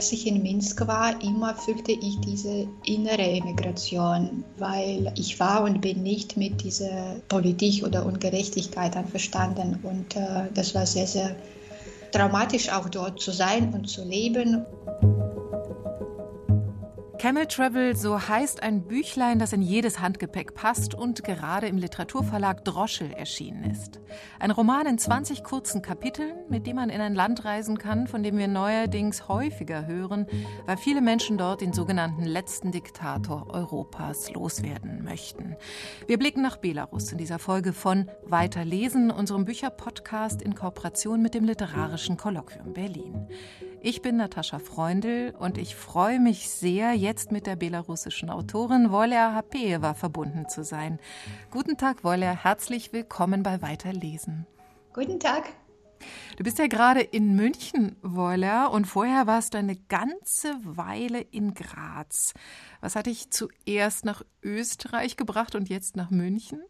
als ich in Minsk war, immer fühlte ich diese innere Emigration, weil ich war und bin nicht mit dieser Politik oder Ungerechtigkeit einverstanden. Und äh, das war sehr, sehr dramatisch, auch dort zu sein und zu leben. Camel Travel, so heißt ein Büchlein, das in jedes Handgepäck passt und gerade im Literaturverlag Droschel erschienen ist. Ein Roman in 20 kurzen Kapiteln, mit dem man in ein Land reisen kann, von dem wir neuerdings häufiger hören, weil viele Menschen dort den sogenannten letzten Diktator Europas loswerden möchten. Wir blicken nach Belarus in dieser Folge von Weiterlesen, unserem Bücherpodcast in Kooperation mit dem Literarischen Kolloquium Berlin. Ich bin Natascha Freundl und ich freue mich sehr, jetzt mit der belarussischen Autorin Wolja Hapeeva verbunden zu sein. Guten Tag, Wolja, herzlich willkommen bei Weiterlesen. Guten Tag. Du bist ja gerade in München, Wolja, und vorher warst du eine ganze Weile in Graz. Was hat dich zuerst nach Österreich gebracht und jetzt nach München?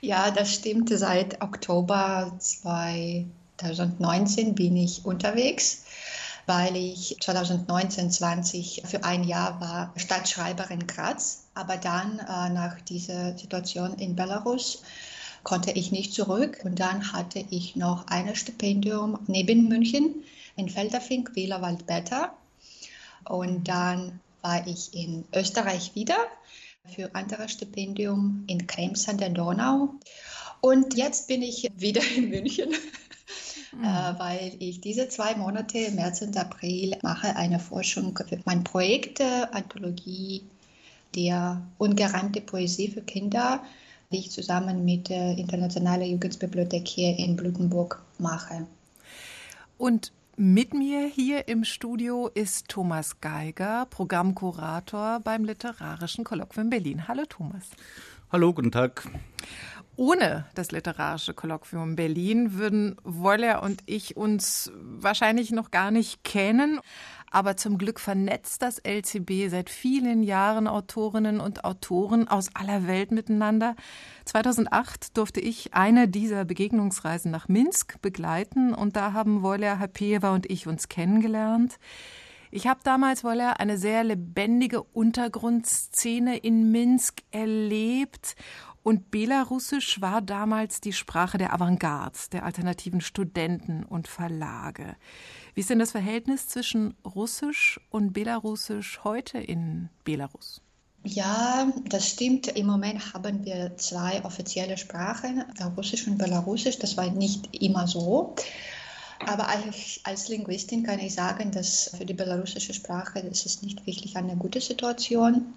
Ja, das stimmt. Seit Oktober 2019 bin ich unterwegs weil ich 2019, 20 für ein Jahr war Stadtschreiberin in Graz. Aber dann äh, nach dieser Situation in Belarus konnte ich nicht zurück. Und dann hatte ich noch ein Stipendium neben München in Felderfink, Wielerwald-Beta. Und dann war ich in Österreich wieder für anderes Stipendium in Krems an der Donau. Und jetzt bin ich wieder in München mhm. äh, weil ich diese zwei Monate, März und April, mache eine Forschung für mein Projekt äh, Anthologie der ungereimte Poesie für Kinder, die ich zusammen mit der Internationalen Jugendbibliothek hier in Blutenburg mache. Und mit mir hier im Studio ist Thomas Geiger, Programmkurator beim Literarischen Kolloquium Berlin. Hallo Thomas. Hallo, guten Tag. Ohne das literarische Kolloquium Berlin würden Woller und ich uns wahrscheinlich noch gar nicht kennen. Aber zum Glück vernetzt das LCB seit vielen Jahren Autorinnen und Autoren aus aller Welt miteinander. 2008 durfte ich eine dieser Begegnungsreisen nach Minsk begleiten und da haben Woller Hapeeva und ich uns kennengelernt. Ich habe damals, Woller, eine sehr lebendige Untergrundszene in Minsk erlebt und Belarussisch war damals die Sprache der Avantgarde, der alternativen Studenten und Verlage. Wie ist denn das Verhältnis zwischen Russisch und Belarussisch heute in Belarus? Ja, das stimmt. Im Moment haben wir zwei offizielle Sprachen, Russisch und Belarussisch. Das war nicht immer so. Aber als, als Linguistin kann ich sagen, dass für die belarussische Sprache das ist nicht wirklich eine gute Situation.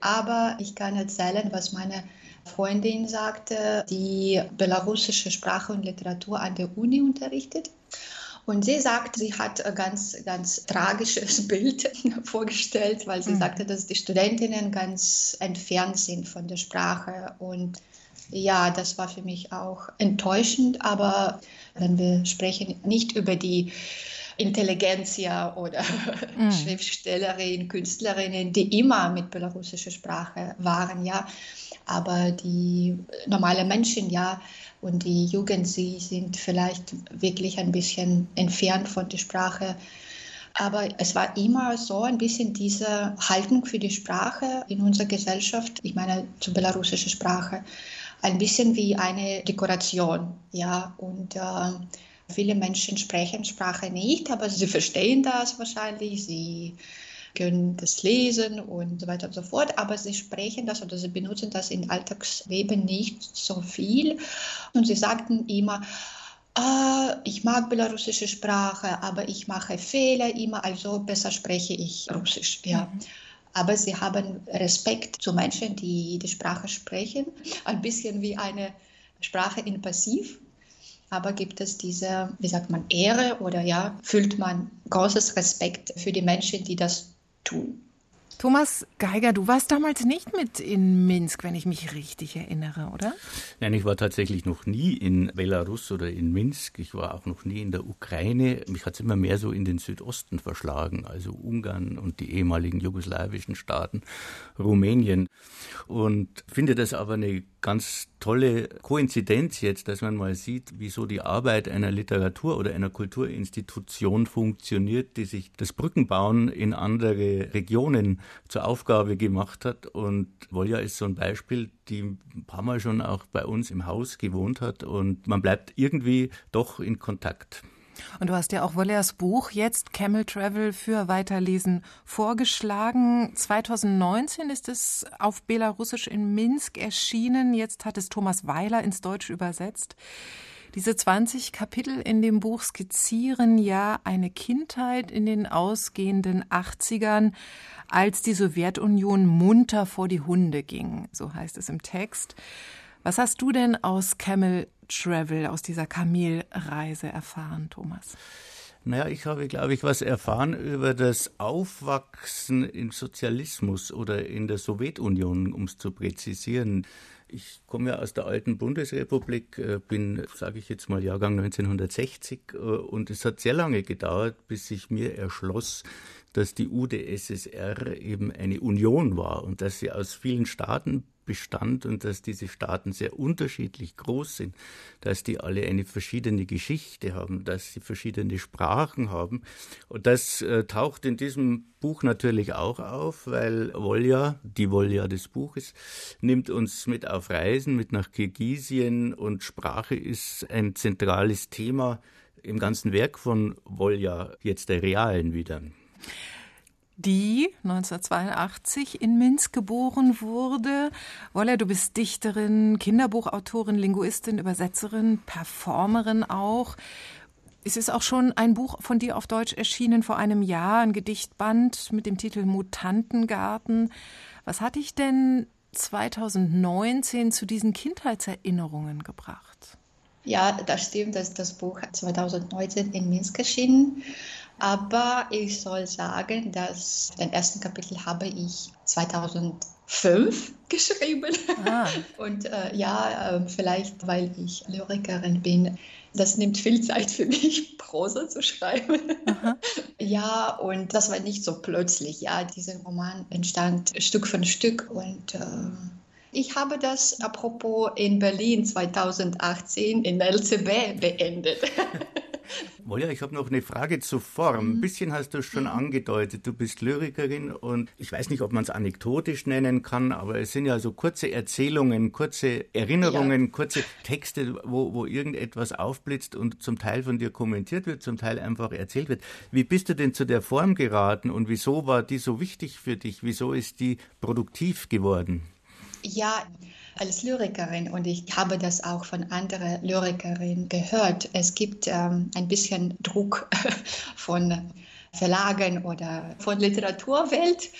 Aber ich kann erzählen, was meine Freundin sagte, die belarussische Sprache und Literatur an der Uni unterrichtet. Und sie sagt, sie hat ein ganz, ganz tragisches Bild vorgestellt, weil sie mhm. sagte, dass die Studentinnen ganz entfernt sind von der Sprache. Und ja, das war für mich auch enttäuschend. Aber wenn wir sprechen nicht über die Intelligenzia oder mhm. Schriftstellerinnen, Künstlerinnen, die immer mit belarussischer Sprache waren, ja, aber die normalen Menschen, ja, und die Jugend, sie sind vielleicht wirklich ein bisschen entfernt von der Sprache. Aber es war immer so ein bisschen diese Haltung für die Sprache in unserer Gesellschaft, ich meine zur belarussischen Sprache, ein bisschen wie eine Dekoration, ja, und äh, viele Menschen sprechen Sprache nicht, aber sie verstehen das wahrscheinlich, sie können das lesen und so weiter und so fort, aber sie sprechen das oder sie benutzen das im Alltagsleben nicht so viel. Und sie sagten immer, ah, ich mag belarussische Sprache, aber ich mache Fehler immer, also besser spreche ich Russisch. Ja. Mhm. Aber sie haben Respekt zu Menschen, die die Sprache sprechen, ein bisschen wie eine Sprache in Passiv aber gibt es diese, wie sagt man, Ehre oder ja, fühlt man großes Respekt für die Menschen, die das tun. Thomas Geiger, du warst damals nicht mit in Minsk, wenn ich mich richtig erinnere, oder? Nein, ich war tatsächlich noch nie in Belarus oder in Minsk. Ich war auch noch nie in der Ukraine. Mich hat es immer mehr so in den Südosten verschlagen, also Ungarn und die ehemaligen jugoslawischen Staaten, Rumänien. Und finde das aber eine ganz tolle Koinzidenz jetzt, dass man mal sieht, wieso die Arbeit einer Literatur- oder einer Kulturinstitution funktioniert, die sich das Brückenbauen in andere Regionen zur Aufgabe gemacht hat. Und Volja ist so ein Beispiel, die ein paar Mal schon auch bei uns im Haus gewohnt hat und man bleibt irgendwie doch in Kontakt. Und du hast ja auch Wollers Buch jetzt Camel Travel für Weiterlesen vorgeschlagen. 2019 ist es auf Belarusisch in Minsk erschienen. Jetzt hat es Thomas Weiler ins Deutsch übersetzt. Diese 20 Kapitel in dem Buch skizzieren ja eine Kindheit in den ausgehenden 80ern, als die Sowjetunion munter vor die Hunde ging, so heißt es im Text. Was hast du denn aus Camel Travel, aus dieser Kamelreise erfahren, Thomas? Naja, ich habe, glaube ich, was erfahren über das Aufwachsen im Sozialismus oder in der Sowjetunion, um es zu präzisieren. Ich komme ja aus der alten Bundesrepublik, äh, bin, sage ich jetzt mal, Jahrgang 1960 äh, und es hat sehr lange gedauert, bis sich mir erschloss, dass die UdSSR eben eine Union war und dass sie aus vielen Staaten bestand und dass diese Staaten sehr unterschiedlich groß sind, dass die alle eine verschiedene Geschichte haben, dass sie verschiedene Sprachen haben. Und das äh, taucht in diesem Buch natürlich auch auf, weil Volja, die Volja des Buches, nimmt uns mit auf Reisen, mit nach Kirgisien und Sprache ist ein zentrales Thema im ganzen Werk von Volja, jetzt der realen wieder die 1982 in Minsk geboren wurde. Wolle, du bist Dichterin, Kinderbuchautorin, Linguistin, Übersetzerin, Performerin auch. Es ist auch schon ein Buch von dir auf Deutsch erschienen vor einem Jahr, ein Gedichtband mit dem Titel Mutantengarten. Was hat dich denn 2019 zu diesen Kindheitserinnerungen gebracht? Ja, das stimmt, dass das Buch 2019 in Minsk erschienen. Aber ich soll sagen, dass den ersten Kapitel habe ich 2005 geschrieben. Ah. Und äh, ja, äh, vielleicht weil ich Lyrikerin bin, das nimmt viel Zeit für mich, Prosa zu schreiben. Aha. Ja, und das war nicht so plötzlich. Ja, dieser Roman entstand Stück für Stück und äh, ich habe das apropos in Berlin 2018 in LCB beendet. Moja, ich habe noch eine Frage zur Form. Ein mhm. bisschen hast du schon mhm. angedeutet, du bist Lyrikerin und ich weiß nicht, ob man es anekdotisch nennen kann, aber es sind ja so kurze Erzählungen, kurze Erinnerungen, ja. kurze Texte, wo, wo irgendetwas aufblitzt und zum Teil von dir kommentiert wird, zum Teil einfach erzählt wird. Wie bist du denn zu der Form geraten und wieso war die so wichtig für dich? Wieso ist die produktiv geworden? Ja, als Lyrikerin und ich habe das auch von anderen Lyrikerinnen gehört. Es gibt ähm, ein bisschen Druck von Verlagen oder von Literaturwelt.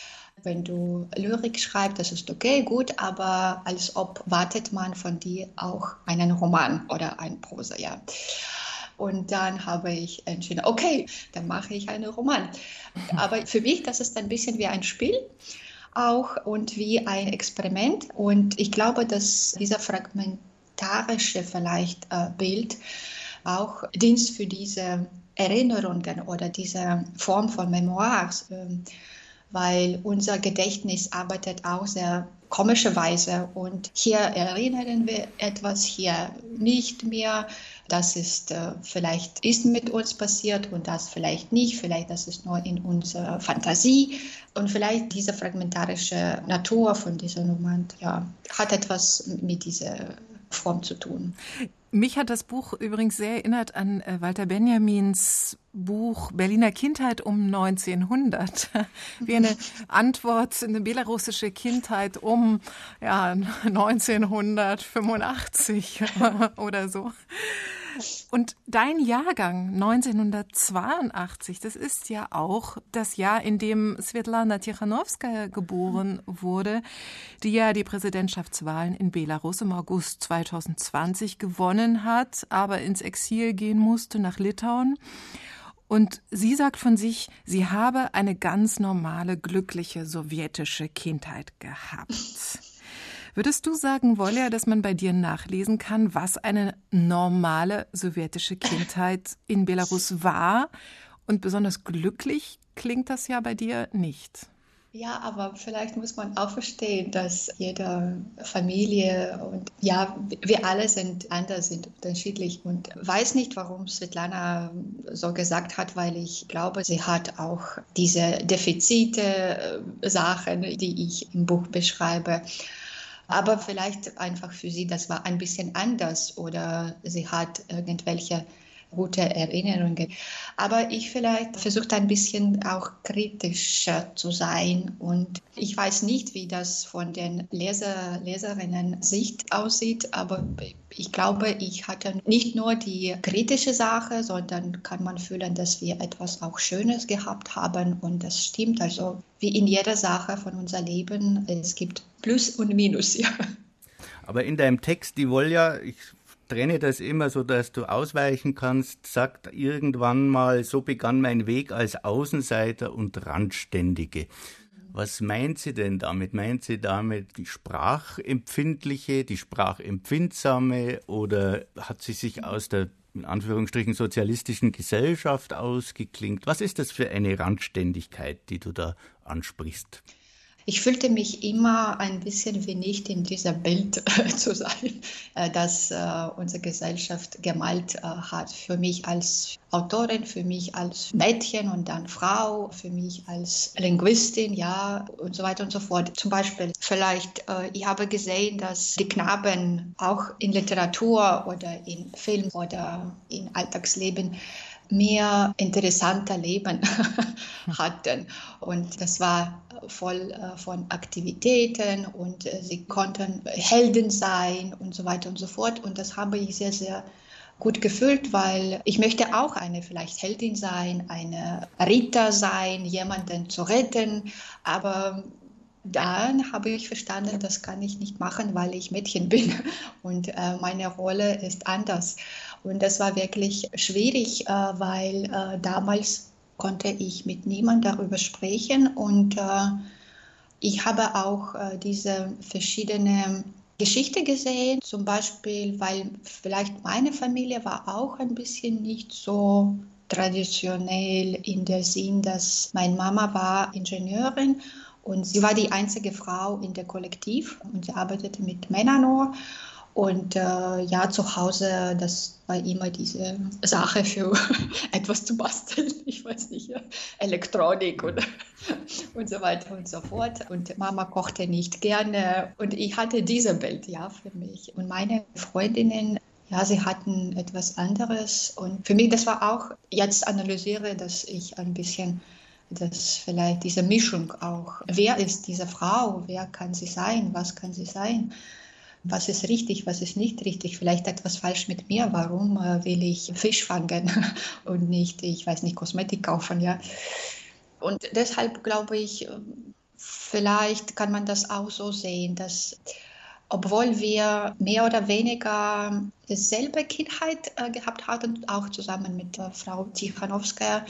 Wenn du Lyrik schreibst, das ist okay, gut, aber als ob wartet man von dir auch einen Roman oder ein Prosa, ja. Und dann habe ich entschieden, okay, dann mache ich einen Roman. Aber für mich, das ist ein bisschen wie ein Spiel auch und wie ein Experiment. Und ich glaube, dass dieser fragmentarische vielleicht äh, Bild auch Dienst für diese Erinnerungen oder diese Form von Memoirs, äh, weil unser Gedächtnis arbeitet auch sehr komischerweise und hier erinnern wir etwas, hier nicht mehr das ist äh, vielleicht ist mit uns passiert und das vielleicht nicht, vielleicht das ist nur in unserer Fantasie und vielleicht diese fragmentarische Natur von diesem Moment ja, hat etwas mit dieser Form zu tun. Mich hat das Buch übrigens sehr erinnert an äh, Walter Benjamins Buch Berliner Kindheit um 1900. Wie eine Antwort, eine belarussische Kindheit um ja, 1985 oder so. Und dein Jahrgang 1982, das ist ja auch das Jahr, in dem Svetlana Tichanowskaja geboren wurde, die ja die Präsidentschaftswahlen in Belarus im August 2020 gewonnen hat, aber ins Exil gehen musste nach Litauen. Und sie sagt von sich, sie habe eine ganz normale, glückliche sowjetische Kindheit gehabt. Würdest du sagen, Wolja, dass man bei dir nachlesen kann, was eine normale sowjetische Kindheit in Belarus war? Und besonders glücklich klingt das ja bei dir nicht. Ja, aber vielleicht muss man auch verstehen, dass jede Familie und ja, wir alle sind anders, sind unterschiedlich und weiß nicht, warum Svetlana so gesagt hat, weil ich glaube, sie hat auch diese Defizite, äh, Sachen, die ich im Buch beschreibe. Aber vielleicht einfach für sie, das war ein bisschen anders oder sie hat irgendwelche gute Erinnerungen. Aber ich vielleicht versuche ein bisschen auch kritischer zu sein und ich weiß nicht, wie das von den Leser, Leserinnen Sicht aussieht, aber ich glaube, ich hatte nicht nur die kritische Sache, sondern kann man fühlen, dass wir etwas auch Schönes gehabt haben und das stimmt. Also wie in jeder Sache von unser Leben, es gibt Plus und Minus, ja. Aber in deinem Text, die Volja, ich trenne das immer so, dass du ausweichen kannst, sagt irgendwann mal, so begann mein Weg als Außenseiter und Randständige. Was meint sie denn damit? Meint sie damit die sprachempfindliche, die sprachempfindsame oder hat sie sich aus der in Anführungsstrichen sozialistischen Gesellschaft ausgeklingt? Was ist das für eine Randständigkeit, die du da ansprichst? Ich fühlte mich immer ein bisschen wie nicht in dieser Bild äh, zu sein, äh, das äh, unsere Gesellschaft gemalt äh, hat. Für mich als Autorin, für mich als Mädchen und dann Frau, für mich als Linguistin, ja, und so weiter und so fort. Zum Beispiel, vielleicht, ich habe gesehen, dass die Knaben auch in Literatur oder in Film oder in Alltagsleben mehr interessanter Leben hatten. Und das war voll äh, von Aktivitäten und äh, sie konnten Helden sein und so weiter und so fort. Und das habe ich sehr, sehr gut gefühlt, weil ich möchte auch eine vielleicht Heldin sein, eine Ritter sein, jemanden zu retten. Aber dann habe ich verstanden, das kann ich nicht machen, weil ich Mädchen bin und äh, meine Rolle ist anders. Und das war wirklich schwierig, äh, weil äh, damals konnte ich mit niemandem darüber sprechen und äh, ich habe auch diese verschiedenen Geschichte gesehen, zum Beispiel, weil vielleicht meine Familie war auch ein bisschen nicht so traditionell in der Sinn, dass meine Mama war Ingenieurin und sie war die einzige Frau in der Kollektiv und sie arbeitete mit Männern nur. Und äh, ja, zu Hause, das war immer diese Sache für etwas zu basteln. Ich weiß nicht, ja, Elektronik und, und so weiter und so fort. Und Mama kochte nicht gerne. Und ich hatte diese Bild, ja, für mich. Und meine Freundinnen, ja, sie hatten etwas anderes. Und für mich, das war auch, jetzt analysiere, dass ich ein bisschen dass vielleicht diese Mischung auch, wer ist diese Frau, wer kann sie sein, was kann sie sein, was ist richtig, was ist nicht richtig, vielleicht etwas falsch mit mir, warum äh, will ich Fisch fangen und nicht, ich weiß nicht, Kosmetik kaufen, ja. Und deshalb glaube ich, vielleicht kann man das auch so sehen, dass obwohl wir mehr oder weniger dieselbe Kindheit äh, gehabt hatten, auch zusammen mit äh, Frau Tichanowskaja,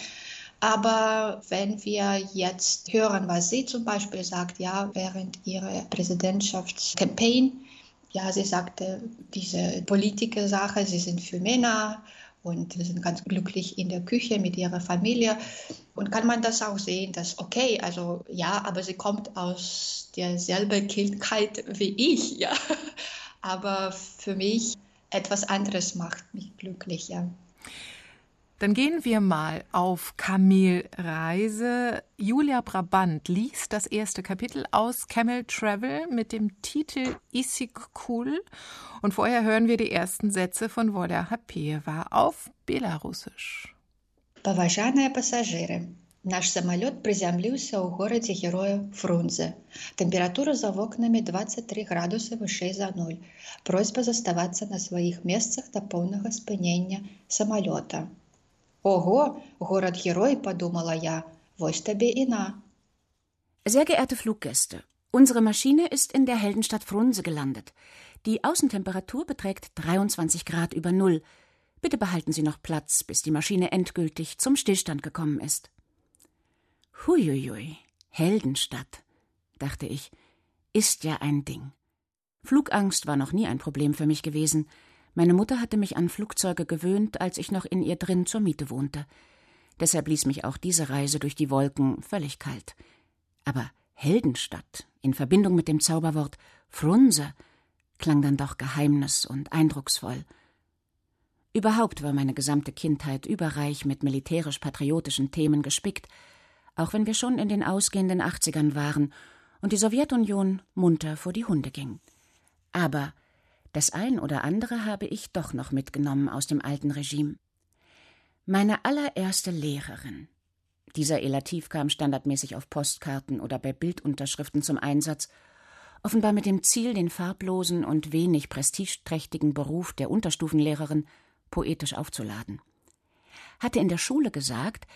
aber wenn wir jetzt hören, was sie zum Beispiel sagt, ja, während ihrer Präsidentschaftscampaign, ja, sie sagte, diese Politiker-Sache, sie sind für Männer und sie sind ganz glücklich in der Küche mit ihrer Familie. Und kann man das auch sehen, dass, okay, also ja, aber sie kommt aus derselben Kindheit wie ich, ja. Aber für mich etwas anderes macht mich glücklich, ja. Dann gehen wir mal auf Kamelreise. Julia Brabant liest das erste Kapitel aus Camel Travel mit dem Titel Isikul. Und vorher hören wir die ersten Sätze von Wola Hapeva auf Belarusisch. Поважаныя пассажиры, наш самолет приземлился у городе Героя Фрунзе. Температура за окнами 23 градусы вышэй за нуль. Просьба заставаться на своих месцах до полного спынення самолета. Ого, Город-Герой, подумала я, вось табе и на. Sehr geehrte Fluggäste, unsere Maschine ist in der Heldenstadt Frunse gelandet. Die Außentemperatur beträgt 23 Grad über Null. Bitte behalten Sie noch Platz, bis die Maschine endgültig zum Stillstand gekommen ist. Huiuiui, Heldenstadt, dachte ich, ist ja ein Ding. Flugangst war noch nie ein Problem für mich gewesen. Meine Mutter hatte mich an Flugzeuge gewöhnt, als ich noch in ihr drin zur Miete wohnte. Deshalb ließ mich auch diese Reise durch die Wolken völlig kalt. Aber Heldenstadt in Verbindung mit dem Zauberwort Frunse klang dann doch geheimnis- und eindrucksvoll. Überhaupt war meine gesamte Kindheit überreich mit militärisch-patriotischen Themen gespickt, auch wenn wir schon in den ausgehenden Achtzigern waren und die Sowjetunion munter vor die Hunde ging. Aber das ein oder andere habe ich doch noch mitgenommen aus dem alten Regime. Meine allererste Lehrerin. Dieser Elativ kam standardmäßig auf Postkarten oder bei Bildunterschriften zum Einsatz, offenbar mit dem Ziel, den farblosen und wenig prestigeträchtigen Beruf der Unterstufenlehrerin poetisch aufzuladen. Hatte in der Schule gesagt,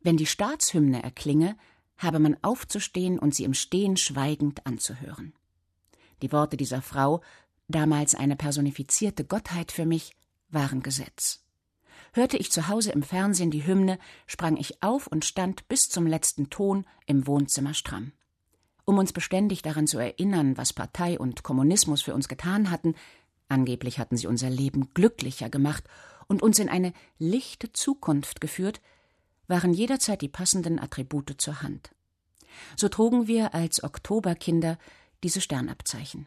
wenn die Staatshymne erklinge, habe man aufzustehen und sie im Stehen schweigend anzuhören. Die Worte dieser Frau, damals eine personifizierte Gottheit für mich, waren Gesetz. Hörte ich zu Hause im Fernsehen die Hymne, sprang ich auf und stand bis zum letzten Ton im Wohnzimmer stramm. Um uns beständig daran zu erinnern, was Partei und Kommunismus für uns getan hatten, angeblich hatten sie unser Leben glücklicher gemacht und uns in eine lichte Zukunft geführt, waren jederzeit die passenden Attribute zur Hand. So trugen wir als Oktoberkinder diese Sternabzeichen.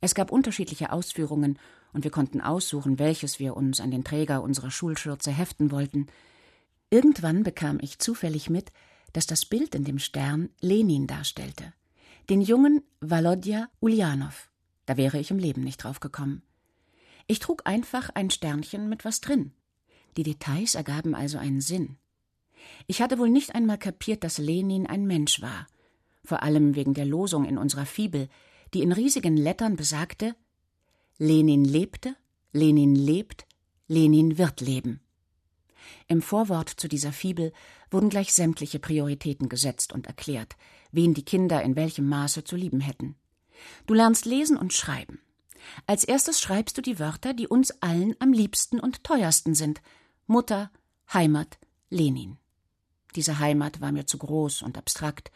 Es gab unterschiedliche Ausführungen, und wir konnten aussuchen, welches wir uns an den Träger unserer Schulschürze heften wollten. Irgendwann bekam ich zufällig mit, dass das Bild in dem Stern Lenin darstellte, den jungen Walodja Ulyanov. Da wäre ich im Leben nicht drauf gekommen. Ich trug einfach ein Sternchen mit was drin. Die Details ergaben also einen Sinn. Ich hatte wohl nicht einmal kapiert, dass Lenin ein Mensch war, vor allem wegen der Losung in unserer Fibel, die in riesigen Lettern besagte Lenin lebte, Lenin lebt, Lenin wird leben. Im Vorwort zu dieser Fibel wurden gleich sämtliche Prioritäten gesetzt und erklärt, wen die Kinder in welchem Maße zu lieben hätten. Du lernst lesen und schreiben. Als erstes schreibst du die Wörter, die uns allen am liebsten und teuersten sind Mutter, Heimat, Lenin. Diese Heimat war mir zu groß und abstrakt.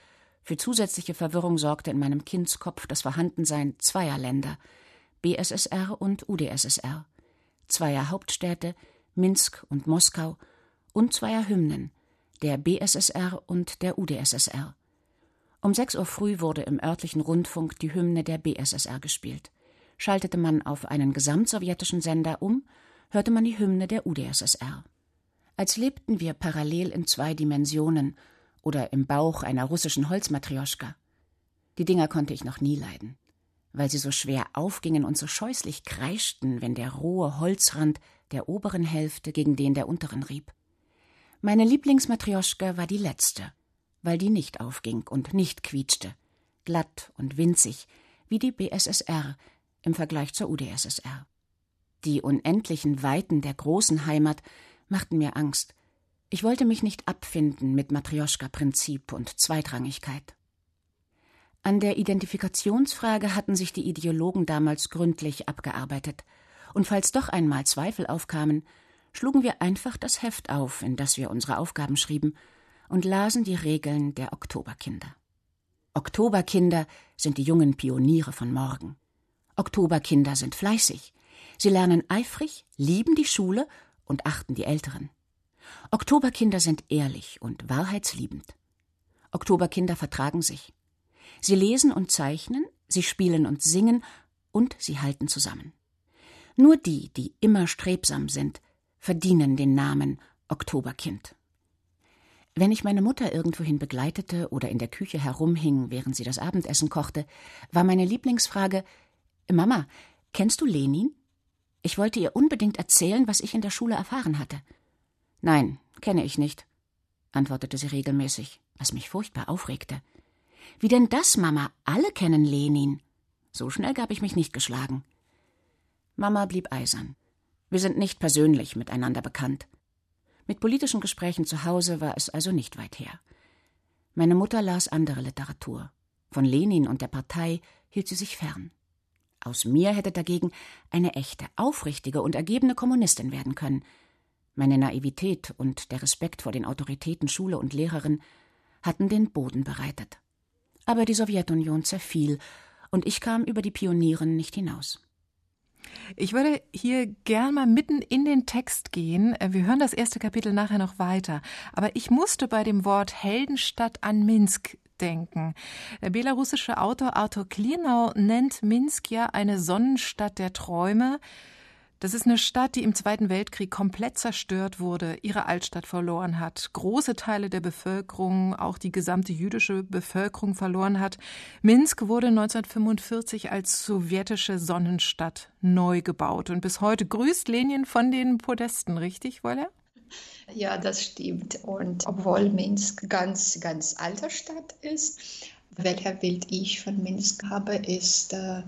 Für zusätzliche Verwirrung sorgte in meinem Kindskopf das Vorhandensein zweier Länder, BSSR und UdSSR, zweier Hauptstädte, Minsk und Moskau, und zweier Hymnen, der BSSR und der UdSSR. Um sechs Uhr früh wurde im örtlichen Rundfunk die Hymne der BSSR gespielt. Schaltete man auf einen gesamtsowjetischen Sender um, hörte man die Hymne der UdSSR als lebten wir parallel in zwei Dimensionen oder im Bauch einer russischen Holzmatrioschka. Die Dinger konnte ich noch nie leiden, weil sie so schwer aufgingen und so scheußlich kreischten, wenn der rohe Holzrand der oberen Hälfte gegen den der unteren rieb. Meine Lieblingsmatrioschka war die letzte, weil die nicht aufging und nicht quietschte, glatt und winzig, wie die BSSR im Vergleich zur UdSSR. Die unendlichen Weiten der großen Heimat machten mir Angst. Ich wollte mich nicht abfinden mit Matrioschka-Prinzip und Zweitrangigkeit. An der Identifikationsfrage hatten sich die Ideologen damals gründlich abgearbeitet, und falls doch einmal Zweifel aufkamen, schlugen wir einfach das Heft auf, in das wir unsere Aufgaben schrieben, und lasen die Regeln der Oktoberkinder. Oktoberkinder sind die jungen Pioniere von morgen. Oktoberkinder sind fleißig. Sie lernen eifrig, lieben die Schule und achten die Älteren. Oktoberkinder sind ehrlich und wahrheitsliebend. Oktoberkinder vertragen sich. Sie lesen und zeichnen, sie spielen und singen und sie halten zusammen. Nur die, die immer strebsam sind, verdienen den Namen Oktoberkind. Wenn ich meine Mutter irgendwohin begleitete oder in der Küche herumhing, während sie das Abendessen kochte, war meine Lieblingsfrage Mama, kennst du Lenin? Ich wollte ihr unbedingt erzählen, was ich in der Schule erfahren hatte. Nein, kenne ich nicht, antwortete sie regelmäßig, was mich furchtbar aufregte. Wie denn das, Mama? Alle kennen Lenin. So schnell gab ich mich nicht geschlagen. Mama blieb eisern. Wir sind nicht persönlich miteinander bekannt. Mit politischen Gesprächen zu Hause war es also nicht weit her. Meine Mutter las andere Literatur. Von Lenin und der Partei hielt sie sich fern. Aus mir hätte dagegen eine echte, aufrichtige und ergebene Kommunistin werden können. Meine Naivität und der Respekt vor den Autoritäten Schule und Lehrerin hatten den Boden bereitet. Aber die Sowjetunion zerfiel, und ich kam über die Pionieren nicht hinaus. Ich würde hier gern mal mitten in den Text gehen. Wir hören das erste Kapitel nachher noch weiter. Aber ich musste bei dem Wort Heldenstadt an Minsk denken. Der belarussische Autor Arthur Klinau nennt Minsk ja eine Sonnenstadt der Träume. Das ist eine Stadt, die im Zweiten Weltkrieg komplett zerstört wurde, ihre Altstadt verloren hat, große Teile der Bevölkerung, auch die gesamte jüdische Bevölkerung verloren hat. Minsk wurde 1945 als sowjetische Sonnenstadt neu gebaut und bis heute grüßt Lenin von den Podesten, richtig, Wolle? Ja, das stimmt. Und obwohl Minsk ganz, ganz alte Stadt ist, welcher Bild ich von Minsk habe, ist äh,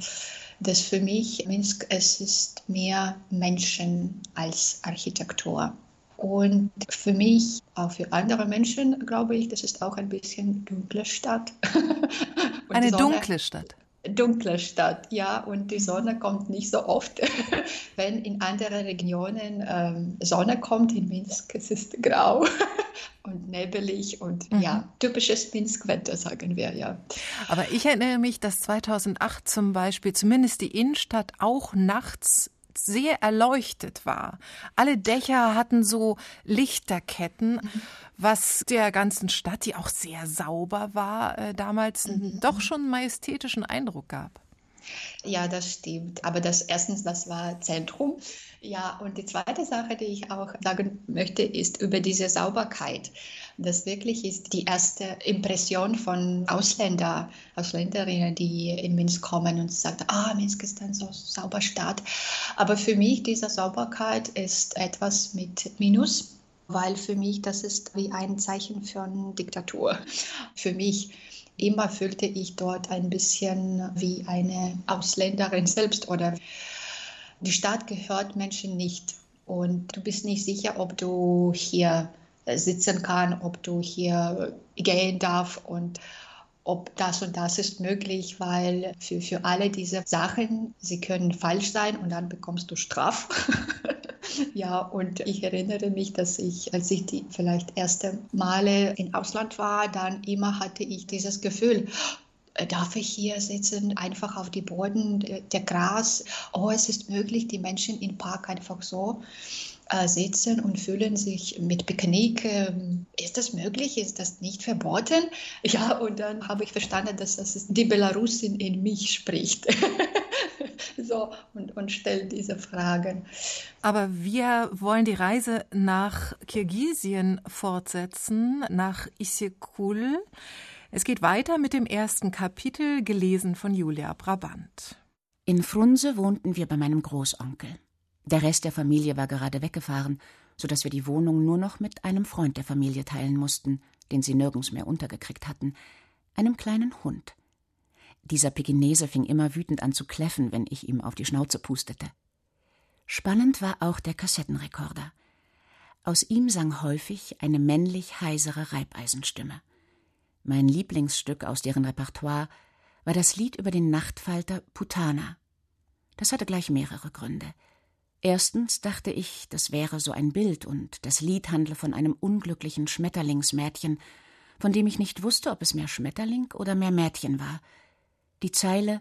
dass für mich Minsk, es ist mehr Menschen als Architektur. Und für mich, auch für andere Menschen, glaube ich, das ist auch ein bisschen dunkle Stadt. Eine dunkle Stadt. Dunkle Stadt, ja. Und die Sonne kommt nicht so oft. Wenn in anderen Regionen ähm, Sonne kommt, in Minsk es ist es grau und nebelig und mhm. ja, typisches Minsk-Wetter, sagen wir ja. Aber ich erinnere mich, dass 2008 zum Beispiel zumindest die Innenstadt auch nachts sehr erleuchtet war. Alle Dächer hatten so Lichterketten, mhm. was der ganzen Stadt, die auch sehr sauber war, äh, damals mhm. doch schon einen majestätischen Eindruck gab. Ja, das stimmt. Aber das erstens, das war Zentrum. Ja, und die zweite Sache, die ich auch sagen möchte, ist über diese Sauberkeit. Das wirklich ist die erste Impression von Ausländer, Ausländerinnen, die in Minsk kommen und sagen, ah, Minsk ist ein so sauber Stadt. Aber für mich diese Sauberkeit ist etwas mit Minus, weil für mich das ist wie ein Zeichen von Diktatur. Für mich immer fühlte ich dort ein bisschen wie eine Ausländerin selbst oder die Stadt gehört Menschen nicht. Und du bist nicht sicher, ob du hier sitzen kannst, ob du hier gehen darfst und ob das und das ist möglich, weil für, für alle diese Sachen, sie können falsch sein und dann bekommst du Straf. ja, und ich erinnere mich, dass ich, als ich die vielleicht erste Male im Ausland war, dann immer hatte ich dieses Gefühl, äh, darf ich hier sitzen, einfach auf die Boden, der Gras. Oh, es ist möglich, die Menschen im Park einfach so äh, sitzen und fühlen sich mit Picknick. Äh, ist das möglich? Ist das nicht verboten? Ja, und dann habe ich verstanden, dass das die Belarusin in mich spricht. so, und, und stellt diese Fragen. Aber wir wollen die Reise nach Kirgisien fortsetzen, nach Isikul. Es geht weiter mit dem ersten Kapitel, gelesen von Julia Brabant. In Frunse wohnten wir bei meinem Großonkel. Der Rest der Familie war gerade weggefahren, so dass wir die Wohnung nur noch mit einem Freund der Familie teilen mussten, den sie nirgends mehr untergekriegt hatten, einem kleinen Hund. Dieser Pekinese fing immer wütend an zu kläffen, wenn ich ihm auf die Schnauze pustete. Spannend war auch der Kassettenrekorder. Aus ihm sang häufig eine männlich heisere Reibeisenstimme. Mein Lieblingsstück aus deren Repertoire war das Lied über den Nachtfalter Putana. Das hatte gleich mehrere Gründe. Erstens dachte ich, das wäre so ein Bild und das Lied handle von einem unglücklichen Schmetterlingsmädchen, von dem ich nicht wusste, ob es mehr Schmetterling oder mehr Mädchen war. Die Zeile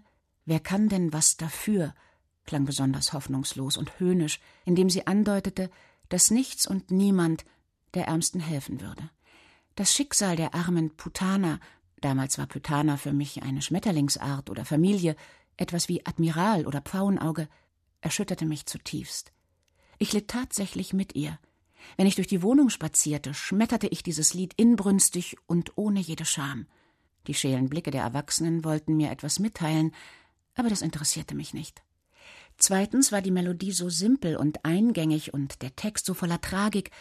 Wer kann denn was dafür? klang besonders hoffnungslos und höhnisch, indem sie andeutete, dass nichts und niemand der Ärmsten helfen würde. Das Schicksal der armen Putana, damals war Putana für mich eine Schmetterlingsart oder Familie, etwas wie Admiral oder Pfauenauge, erschütterte mich zutiefst. Ich litt tatsächlich mit ihr. Wenn ich durch die Wohnung spazierte, schmetterte ich dieses Lied inbrünstig und ohne jede Scham. Die schälen Blicke der Erwachsenen wollten mir etwas mitteilen, aber das interessierte mich nicht. Zweitens war die Melodie so simpel und eingängig und der Text so voller Tragik,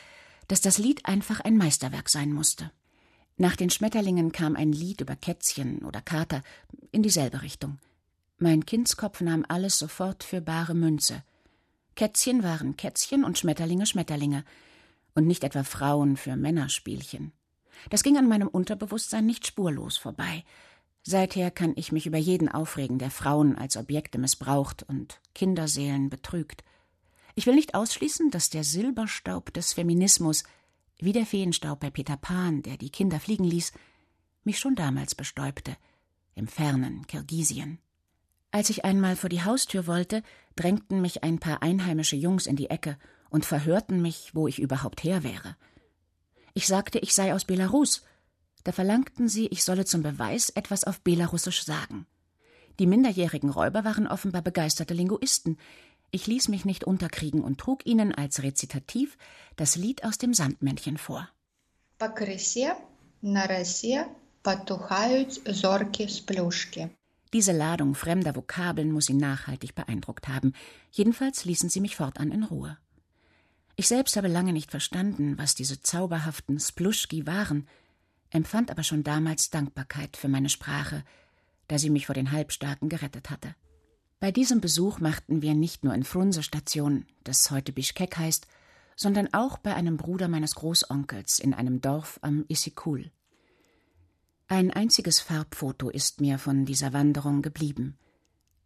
dass das Lied einfach ein Meisterwerk sein musste. Nach den Schmetterlingen kam ein Lied über Kätzchen oder Kater in dieselbe Richtung. Mein Kindskopf nahm alles sofort für bare Münze. Kätzchen waren Kätzchen und Schmetterlinge Schmetterlinge und nicht etwa Frauen für Männerspielchen. Das ging an meinem Unterbewusstsein nicht spurlos vorbei. Seither kann ich mich über jeden aufregen, der Frauen als Objekte missbraucht und Kinderseelen betrügt. Ich will nicht ausschließen, dass der Silberstaub des Feminismus, wie der Feenstaub bei Peter Pan, der die Kinder fliegen ließ, mich schon damals bestäubte, im fernen Kirgisien. Als ich einmal vor die Haustür wollte, drängten mich ein paar einheimische Jungs in die Ecke und verhörten mich, wo ich überhaupt her wäre. Ich sagte, ich sei aus Belarus. Da verlangten sie, ich solle zum Beweis etwas auf Belarussisch sagen. Die minderjährigen Räuber waren offenbar begeisterte Linguisten. Ich ließ mich nicht unterkriegen und trug ihnen als Rezitativ das Lied aus dem Sandmännchen vor. Diese Ladung fremder Vokabeln muss ihn nachhaltig beeindruckt haben. Jedenfalls ließen sie mich fortan in Ruhe. Ich selbst habe lange nicht verstanden, was diese zauberhaften Spluschki waren, empfand aber schon damals Dankbarkeit für meine Sprache, da sie mich vor den Halbstarken gerettet hatte. Bei diesem Besuch machten wir nicht nur in Frunse Station, das heute Bischkek heißt, sondern auch bei einem Bruder meines Großonkels in einem Dorf am Issyk-Kul. Ein einziges Farbfoto ist mir von dieser Wanderung geblieben.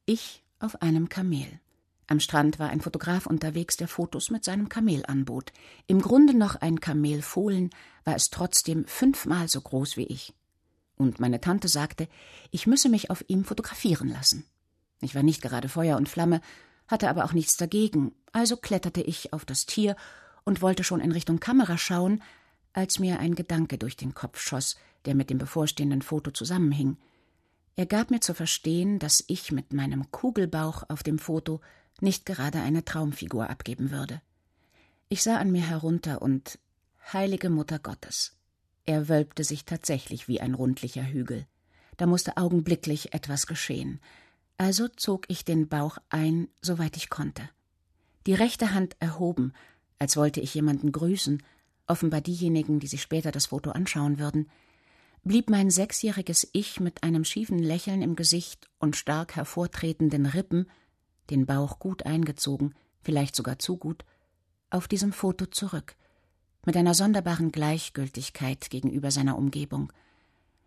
Ich auf einem Kamel. Am Strand war ein Fotograf unterwegs, der Fotos mit seinem Kamel anbot. Im Grunde noch ein Kamelfohlen, war es trotzdem fünfmal so groß wie ich. Und meine Tante sagte, ich müsse mich auf ihm fotografieren lassen. Ich war nicht gerade Feuer und Flamme, hatte aber auch nichts dagegen, also kletterte ich auf das Tier und wollte schon in Richtung Kamera schauen, als mir ein Gedanke durch den Kopf schoss, der mit dem bevorstehenden Foto zusammenhing. Er gab mir zu verstehen, dass ich mit meinem Kugelbauch auf dem Foto nicht gerade eine Traumfigur abgeben würde. Ich sah an mir herunter und Heilige Mutter Gottes. Er wölbte sich tatsächlich wie ein rundlicher Hügel. Da musste augenblicklich etwas geschehen. Also zog ich den Bauch ein, soweit ich konnte. Die rechte Hand erhoben, als wollte ich jemanden grüßen, offenbar diejenigen, die sich später das Foto anschauen würden, blieb mein sechsjähriges Ich mit einem schiefen Lächeln im Gesicht und stark hervortretenden Rippen den Bauch gut eingezogen, vielleicht sogar zu gut, auf diesem Foto zurück, mit einer sonderbaren Gleichgültigkeit gegenüber seiner Umgebung,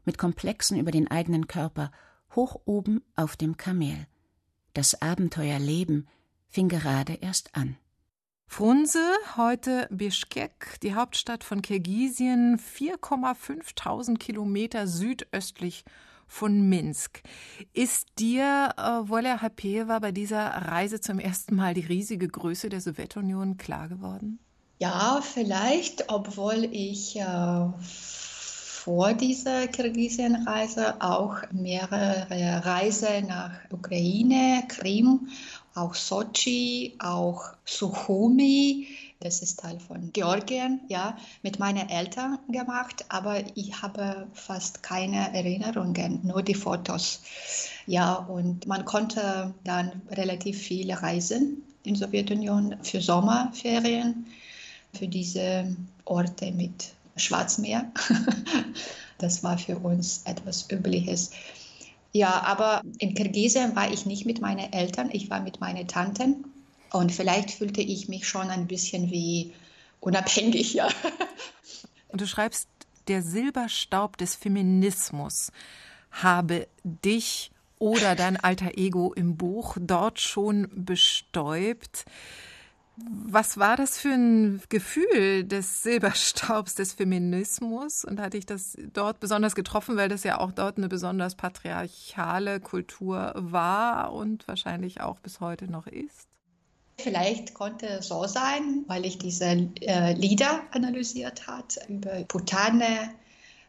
mit Komplexen über den eigenen Körper, hoch oben auf dem Kamel. Das Abenteuerleben fing gerade erst an. Frunse, heute Bischkek, die Hauptstadt von Kirgisien, 4,5 Kilometer südöstlich von Minsk. Ist dir, äh, Woля Hapeva, bei dieser Reise zum ersten Mal die riesige Größe der Sowjetunion klar geworden? Ja, vielleicht, obwohl ich äh, vor dieser Kirgisienreise auch mehrere Reisen nach Ukraine, Krim, auch Sochi, auch Suchumi, das ist Teil von Georgien, ja, mit meinen Eltern gemacht, aber ich habe fast keine Erinnerungen, nur die Fotos. Ja, und man konnte dann relativ viel reisen in der Sowjetunion für Sommerferien, für diese Orte mit Schwarzmeer. das war für uns etwas Übliches. Ja, aber in Kirgisien war ich nicht mit meinen Eltern, ich war mit meinen Tanten und vielleicht fühlte ich mich schon ein bisschen wie unabhängig, ja. Und du schreibst, der Silberstaub des Feminismus habe dich oder dein alter Ego im Buch dort schon bestäubt. Was war das für ein Gefühl des Silberstaubs des Feminismus? Und hatte ich das dort besonders getroffen, weil das ja auch dort eine besonders patriarchale Kultur war und wahrscheinlich auch bis heute noch ist? Vielleicht konnte es so sein, weil ich diese äh, Lieder analysiert hat über Putane,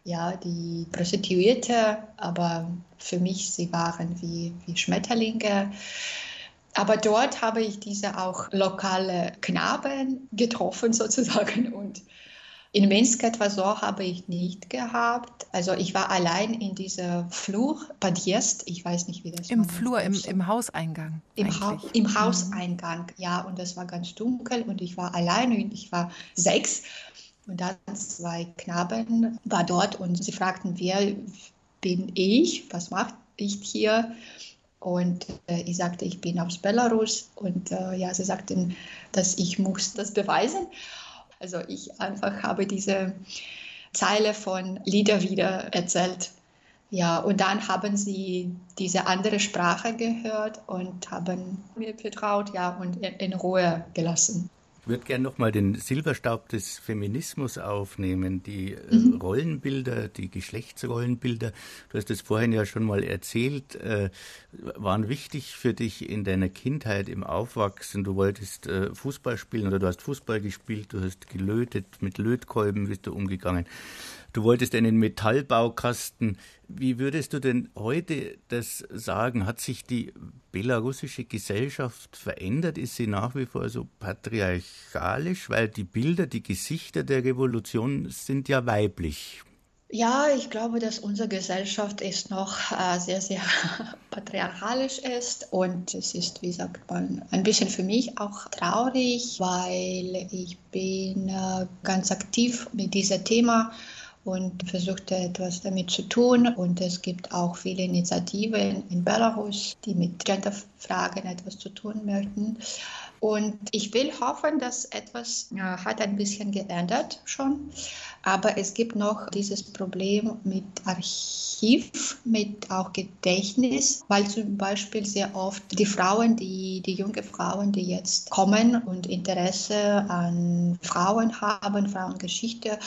ja, die Prostituierte, aber für mich sie waren wie, wie Schmetterlinge. Aber dort habe ich diese auch lokale Knaben getroffen sozusagen und in Minsk etwa so habe ich nicht gehabt. Also ich war allein in dieser Flur, Podjest, ich weiß nicht, wie das Im Flur, im, im Hauseingang. Im, ha Im mhm. Hauseingang, ja. Und es war ganz dunkel und ich war allein und ich war sechs. Und dann zwei Knaben war dort und sie fragten, wer bin ich, was mache ich hier? Und äh, ich sagte, ich bin aus Belarus. Und äh, ja, sie sagten, dass ich muss das beweisen. Also ich einfach habe diese Zeile von Lieder wieder erzählt. Ja, und dann haben sie diese andere Sprache gehört und haben mir vertraut, ja, und in Ruhe gelassen. Ich würde gerne nochmal den Silberstaub des Feminismus aufnehmen, die äh, mhm. Rollenbilder, die Geschlechtsrollenbilder. Du hast es vorhin ja schon mal erzählt, äh, waren wichtig für dich in deiner Kindheit, im Aufwachsen. Du wolltest äh, Fußball spielen oder du hast Fußball gespielt, du hast gelötet, mit Lötkolben bist du umgegangen. Du wolltest einen Metallbaukasten. Wie würdest du denn heute das sagen? Hat sich die belarussische Gesellschaft verändert? Ist sie nach wie vor so patriarchalisch? Weil die Bilder, die Gesichter der Revolution sind ja weiblich. Ja, ich glaube, dass unsere Gesellschaft ist noch äh, sehr, sehr patriarchalisch ist und es ist, wie sagt man, ein bisschen für mich auch traurig, weil ich bin äh, ganz aktiv mit diesem Thema und versuchte etwas damit zu tun. Und es gibt auch viele Initiativen in Belarus, die mit Genderfragen etwas zu tun möchten. Und ich will hoffen, dass etwas ja, hat ein bisschen geändert schon. Aber es gibt noch dieses Problem mit Archiv, mit auch Gedächtnis, weil zum Beispiel sehr oft die Frauen, die, die junge Frauen, die jetzt kommen und Interesse an Frauen haben, Frauengeschichte äh,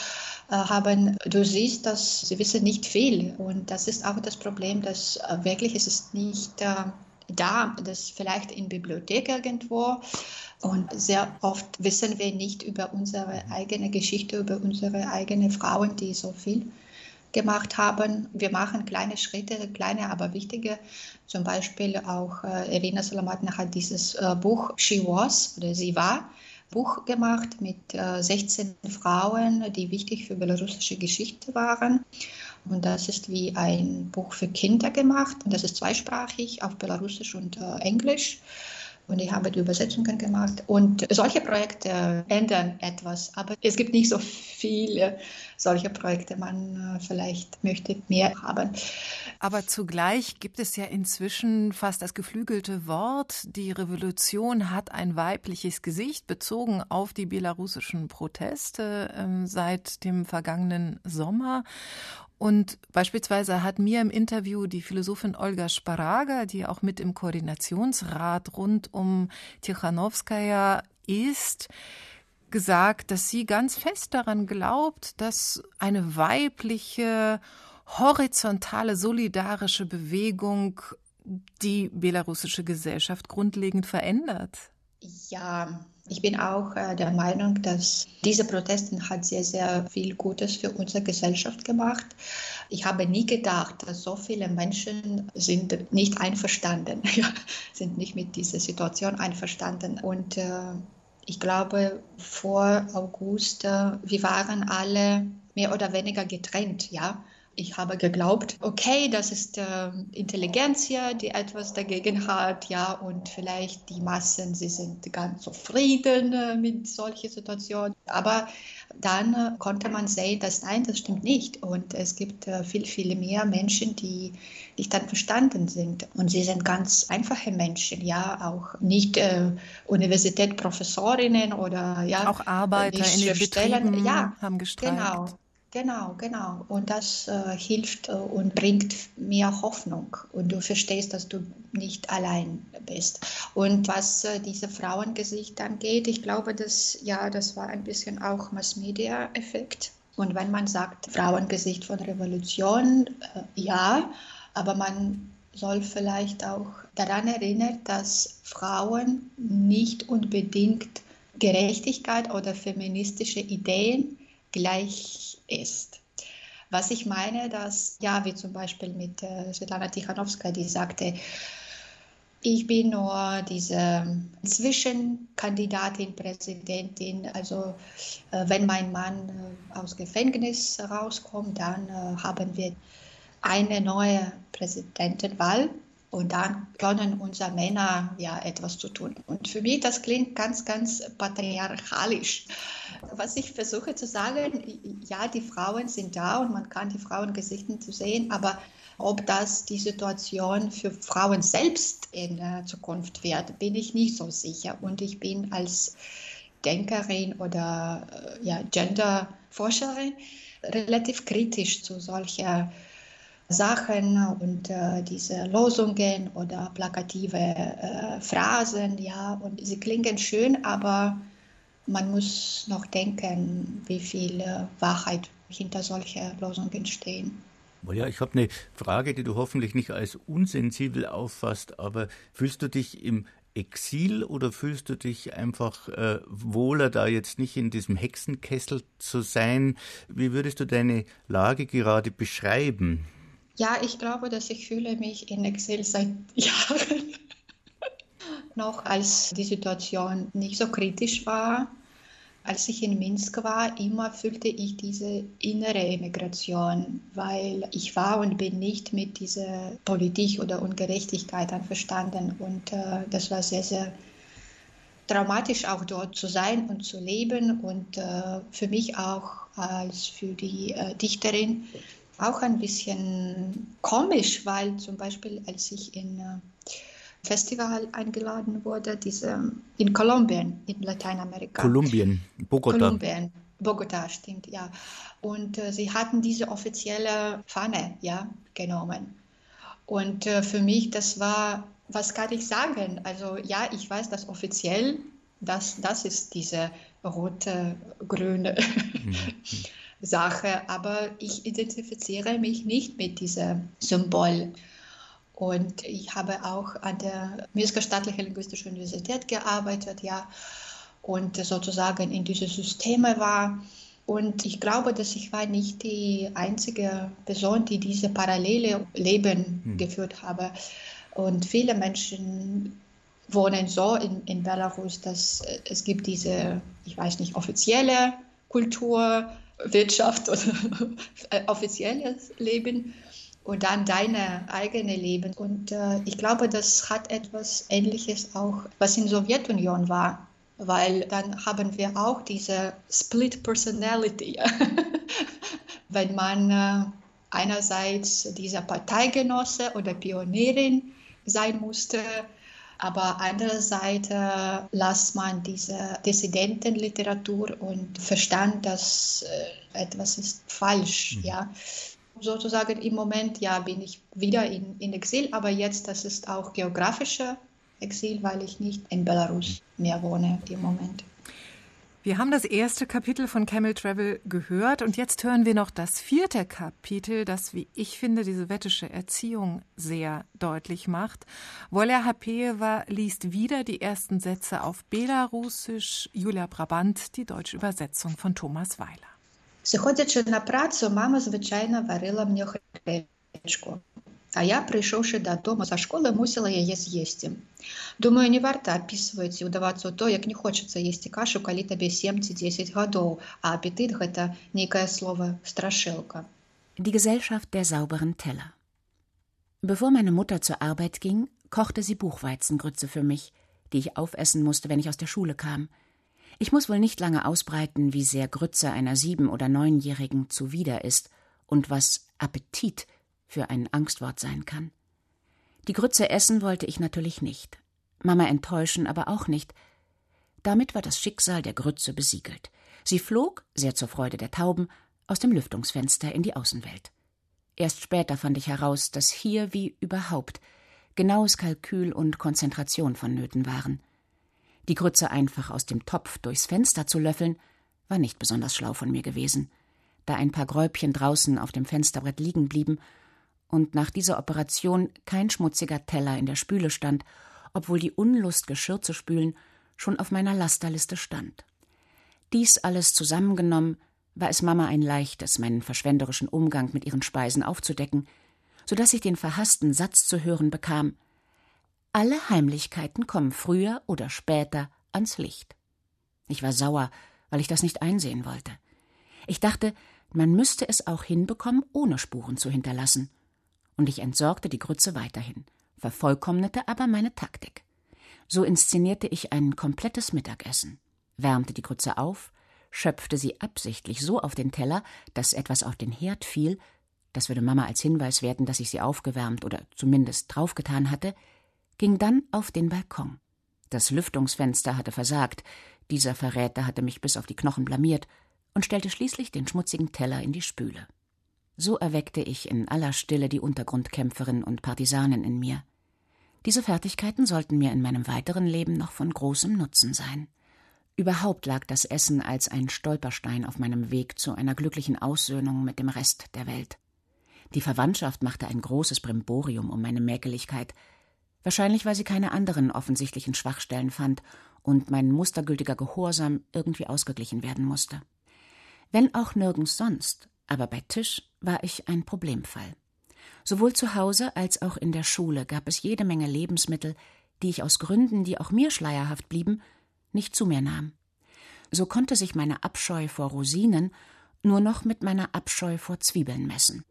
haben, du siehst, dass sie wissen nicht viel. Und das ist auch das Problem, dass äh, wirklich es ist nicht äh, da, das vielleicht in Bibliothek irgendwo. Und sehr oft wissen wir nicht über unsere eigene Geschichte, über unsere eigenen Frauen, die so viel gemacht haben. Wir machen kleine Schritte, kleine, aber wichtige. Zum Beispiel auch äh, Irina Salamatna hat dieses äh, Buch She Was oder Sie war Buch gemacht mit äh, 16 Frauen, die wichtig für belarussische Geschichte waren. Und das ist wie ein Buch für Kinder gemacht. Und das ist zweisprachig auf Belarusisch und äh, Englisch. Und ich habe die Übersetzungen gemacht. Und solche Projekte ändern etwas. Aber es gibt nicht so viele solche Projekte. Man äh, vielleicht möchte mehr haben. Aber zugleich gibt es ja inzwischen fast das geflügelte Wort, die Revolution hat ein weibliches Gesicht, bezogen auf die belarussischen Proteste äh, seit dem vergangenen Sommer. Und beispielsweise hat mir im Interview die Philosophin Olga Sparaga, die auch mit im Koordinationsrat rund um Tichanowskaja ist, gesagt, dass sie ganz fest daran glaubt, dass eine weibliche, horizontale, solidarische Bewegung die belarussische Gesellschaft grundlegend verändert. Ja, ich bin auch äh, der Meinung, dass diese Proteste hat sehr, sehr viel Gutes für unsere Gesellschaft gemacht. Ich habe nie gedacht, dass so viele Menschen sind nicht einverstanden, sind nicht mit dieser Situation einverstanden. Und äh, ich glaube, vor August, äh, wir waren alle mehr oder weniger getrennt, ja. Ich habe geglaubt, okay, das ist äh, Intelligenz hier, die etwas dagegen hat, ja, und vielleicht die Massen, sie sind ganz zufrieden äh, mit solchen Situationen. Aber dann äh, konnte man sehen, dass nein, das stimmt nicht. Und es gibt äh, viel, viel mehr Menschen, die nicht dann verstanden sind. Und sie sind ganz einfache Menschen, ja, auch nicht äh, Universitätsprofessorinnen oder ja. Auch Arbeiter in den Betrieben ja, haben gestreikt. Genau. Genau, genau. Und das äh, hilft äh, und bringt mehr Hoffnung. Und du verstehst, dass du nicht allein bist. Und was äh, diese Frauengesicht angeht, ich glaube, dass ja, das war ein bisschen auch Mass-Media-Effekt. Und wenn man sagt Frauengesicht von Revolution, äh, ja, aber man soll vielleicht auch daran erinnern, dass Frauen nicht unbedingt Gerechtigkeit oder feministische Ideen gleich ist. Was ich meine, dass, ja, wie zum Beispiel mit äh, Svetlana Tichanowska, die sagte, ich bin nur diese Zwischenkandidatin, Präsidentin. Also äh, wenn mein Mann äh, aus Gefängnis rauskommt, dann äh, haben wir eine neue Präsidentenwahl und dann können unsere Männer ja etwas zu tun. Und für mich, das klingt ganz, ganz patriarchalisch. Was ich versuche zu sagen, ja, die Frauen sind da und man kann die Frauengesichten zu sehen, aber ob das die Situation für Frauen selbst in der Zukunft wird, bin ich nicht so sicher. Und ich bin als Denkerin oder äh, ja, Genderforscherin relativ kritisch zu solcher Sachen und äh, diese Losungen oder plakative äh, Phrasen, ja, und sie klingen schön, aber man muss noch denken, wie viel äh, Wahrheit hinter solchen Losungen stehen. Ja, ich habe eine Frage, die du hoffentlich nicht als unsensibel auffasst, aber fühlst du dich im Exil oder fühlst du dich einfach äh, wohler, da jetzt nicht in diesem Hexenkessel zu sein? Wie würdest du deine Lage gerade beschreiben? Ja, ich glaube, dass ich fühle mich in Exil seit Jahren. Noch als die Situation nicht so kritisch war, als ich in Minsk war, immer fühlte ich diese innere Emigration, weil ich war und bin nicht mit dieser Politik oder Ungerechtigkeit einverstanden. Und äh, das war sehr, sehr dramatisch, auch dort zu sein und zu leben. Und äh, für mich auch als für die äh, Dichterin auch ein bisschen komisch, weil zum Beispiel, als ich in äh, Festival eingeladen wurde, diese, in Kolumbien, in Lateinamerika. Kolumbien, Bogota. Kolumbien, Bogota, stimmt, ja. Und äh, sie hatten diese offizielle Fahne ja, genommen. Und äh, für mich, das war, was kann ich sagen? Also ja, ich weiß, dass offiziell, das, das ist diese rote, grüne mhm. Sache, aber ich identifiziere mich nicht mit diesem Symbol. Und ich habe auch an der Minsker Staatlichen Linguistischen Universität gearbeitet, ja, und sozusagen in diese Systeme war. Und ich glaube, dass ich war nicht die einzige Person, die diese parallele Leben hm. geführt habe. Und viele Menschen wohnen so in, in Belarus, dass es gibt diese, ich weiß nicht, offizielle Kultur, Wirtschaft oder offizielles Leben und dann deine eigene Leben. Und äh, ich glaube, das hat etwas Ähnliches auch, was in Sowjetunion war, weil dann haben wir auch diese Split Personality. Wenn man äh, einerseits dieser Parteigenosse oder Pionierin sein musste, aber andererseits äh, las man diese Dissidentenliteratur und verstand, dass äh, etwas ist falsch. Mhm. Ja sozusagen im Moment, ja, bin ich wieder in, in Exil, aber jetzt, das ist auch geografischer Exil, weil ich nicht in Belarus mehr wohne im Moment. Wir haben das erste Kapitel von Camel Travel gehört und jetzt hören wir noch das vierte Kapitel, das, wie ich finde, die sowjetische Erziehung sehr deutlich macht. Wolja Hapeeva liest wieder die ersten Sätze auf Belarusisch, Julia Brabant die deutsche Übersetzung von Thomas Weiler. Приходячи на працю, мама, звичайно, варила мені гречку. А я, прийшовши додому за школи, мусила яе з'есці. Думаю, не варта апісваць і ўдавацца ў то, як не хочацца есці кашу, калі табе 7 ці 10 гадоў, а апетит гэта нейкае слово страшилка. Die Gesellschaft der sauberen Teller. Bevor meine Mutter zur Arbeit ging, kochte sie Buchweizengrütze für mich, die ich aufessen musste, wenn ich aus der Schule kam. Ich muss wohl nicht lange ausbreiten, wie sehr Grütze einer sieben- oder neunjährigen zuwider ist und was Appetit für ein Angstwort sein kann. Die Grütze essen wollte ich natürlich nicht, Mama enttäuschen aber auch nicht. Damit war das Schicksal der Grütze besiegelt. Sie flog, sehr zur Freude der Tauben, aus dem Lüftungsfenster in die Außenwelt. Erst später fand ich heraus, dass hier wie überhaupt genaues Kalkül und Konzentration vonnöten waren. Die Grütze einfach aus dem Topf durchs Fenster zu löffeln, war nicht besonders schlau von mir gewesen, da ein paar Gräubchen draußen auf dem Fensterbrett liegen blieben und nach dieser Operation kein schmutziger Teller in der Spüle stand, obwohl die Unlust, Geschirr zu spülen, schon auf meiner Lasterliste stand. Dies alles zusammengenommen war es Mama ein leichtes, meinen verschwenderischen Umgang mit ihren Speisen aufzudecken, so dass ich den verhassten Satz zu hören bekam alle Heimlichkeiten kommen früher oder später ans Licht. Ich war sauer, weil ich das nicht einsehen wollte. Ich dachte, man müsste es auch hinbekommen, ohne Spuren zu hinterlassen. Und ich entsorgte die Grütze weiterhin, vervollkommnete aber meine Taktik. So inszenierte ich ein komplettes Mittagessen, wärmte die Grütze auf, schöpfte sie absichtlich so auf den Teller, dass etwas auf den Herd fiel, das würde Mama als Hinweis werten, dass ich sie aufgewärmt oder zumindest draufgetan hatte, ging dann auf den Balkon. Das Lüftungsfenster hatte versagt, dieser Verräter hatte mich bis auf die Knochen blamiert und stellte schließlich den schmutzigen Teller in die Spüle. So erweckte ich in aller Stille die Untergrundkämpferin und Partisanin in mir. Diese Fertigkeiten sollten mir in meinem weiteren Leben noch von großem Nutzen sein. Überhaupt lag das Essen als ein Stolperstein auf meinem Weg zu einer glücklichen Aussöhnung mit dem Rest der Welt. Die Verwandtschaft machte ein großes Brimborium um meine Mäkeligkeit, Wahrscheinlich, weil sie keine anderen offensichtlichen Schwachstellen fand und mein mustergültiger Gehorsam irgendwie ausgeglichen werden musste. Wenn auch nirgends sonst, aber bei Tisch war ich ein Problemfall. Sowohl zu Hause als auch in der Schule gab es jede Menge Lebensmittel, die ich aus Gründen, die auch mir schleierhaft blieben, nicht zu mir nahm. So konnte sich meine Abscheu vor Rosinen nur noch mit meiner Abscheu vor Zwiebeln messen.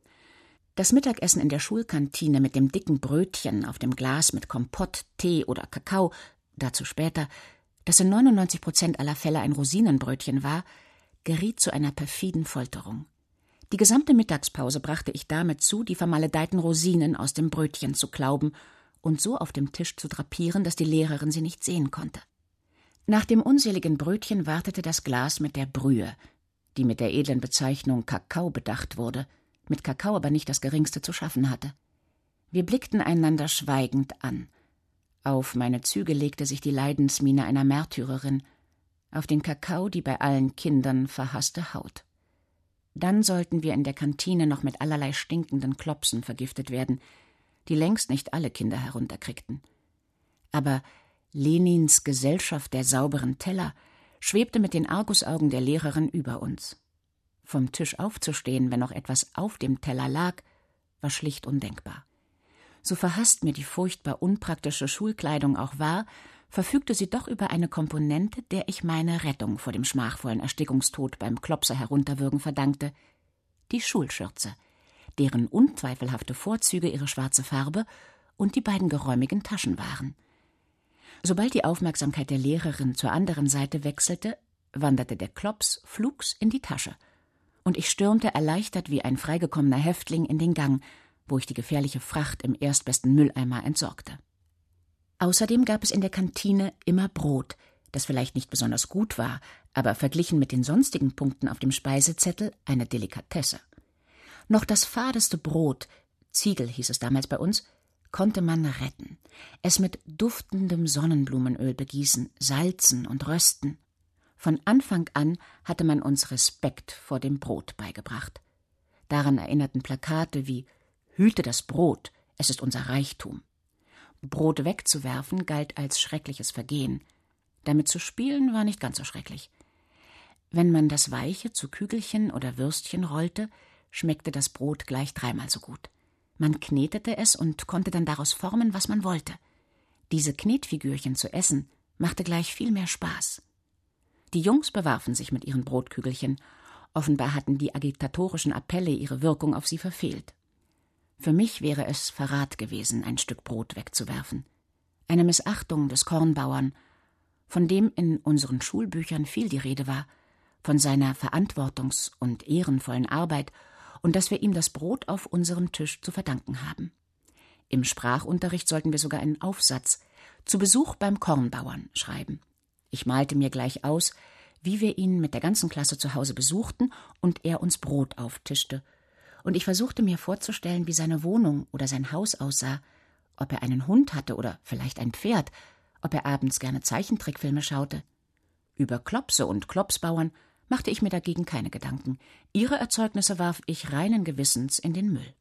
Das Mittagessen in der Schulkantine mit dem dicken Brötchen auf dem Glas mit Kompott, Tee oder Kakao, dazu später, das in 99 Prozent aller Fälle ein Rosinenbrötchen war, geriet zu einer perfiden Folterung. Die gesamte Mittagspause brachte ich damit zu, die vermaledeiten Rosinen aus dem Brötchen zu klauben und so auf dem Tisch zu drapieren, dass die Lehrerin sie nicht sehen konnte. Nach dem unseligen Brötchen wartete das Glas mit der Brühe, die mit der edlen Bezeichnung Kakao bedacht wurde, mit Kakao aber nicht das geringste zu schaffen hatte. Wir blickten einander schweigend an. Auf meine Züge legte sich die Leidensmiene einer Märtyrerin, auf den Kakao die bei allen Kindern verhasste Haut. Dann sollten wir in der Kantine noch mit allerlei stinkenden Klopsen vergiftet werden, die längst nicht alle Kinder herunterkriegten. Aber Lenins Gesellschaft der sauberen Teller schwebte mit den Argusaugen der Lehrerin über uns. Vom Tisch aufzustehen, wenn noch etwas auf dem Teller lag, war schlicht undenkbar. So verhasst mir die furchtbar unpraktische Schulkleidung auch war, verfügte sie doch über eine Komponente, der ich meine Rettung vor dem schmachvollen Erstickungstod beim Klopser herunterwürgen verdankte, die Schulschürze, deren unzweifelhafte Vorzüge ihre schwarze Farbe und die beiden geräumigen Taschen waren. Sobald die Aufmerksamkeit der Lehrerin zur anderen Seite wechselte, wanderte der Klops flugs in die Tasche, und ich stürmte erleichtert wie ein freigekommener Häftling in den Gang, wo ich die gefährliche Fracht im erstbesten Mülleimer entsorgte. Außerdem gab es in der Kantine immer Brot, das vielleicht nicht besonders gut war, aber verglichen mit den sonstigen Punkten auf dem Speisezettel eine Delikatesse. Noch das fadeste Brot, Ziegel hieß es damals bei uns, konnte man retten, es mit duftendem Sonnenblumenöl begießen, salzen und rösten. Von Anfang an hatte man uns Respekt vor dem Brot beigebracht. Daran erinnerten Plakate wie Hüte das Brot, es ist unser Reichtum. Brot wegzuwerfen galt als schreckliches Vergehen. Damit zu spielen war nicht ganz so schrecklich. Wenn man das Weiche zu Kügelchen oder Würstchen rollte, schmeckte das Brot gleich dreimal so gut. Man knetete es und konnte dann daraus formen, was man wollte. Diese Knetfigürchen zu essen machte gleich viel mehr Spaß. Die Jungs bewarfen sich mit ihren Brotkügelchen. Offenbar hatten die agitatorischen Appelle ihre Wirkung auf sie verfehlt. Für mich wäre es Verrat gewesen, ein Stück Brot wegzuwerfen. Eine Missachtung des Kornbauern, von dem in unseren Schulbüchern viel die Rede war, von seiner verantwortungs- und ehrenvollen Arbeit und dass wir ihm das Brot auf unserem Tisch zu verdanken haben. Im Sprachunterricht sollten wir sogar einen Aufsatz zu Besuch beim Kornbauern schreiben. Ich malte mir gleich aus, wie wir ihn mit der ganzen Klasse zu Hause besuchten und er uns Brot auftischte und ich versuchte mir vorzustellen, wie seine Wohnung oder sein Haus aussah, ob er einen Hund hatte oder vielleicht ein Pferd, ob er abends gerne Zeichentrickfilme schaute. Über Klopse und Klopsbauern machte ich mir dagegen keine Gedanken. Ihre Erzeugnisse warf ich reinen Gewissens in den Müll.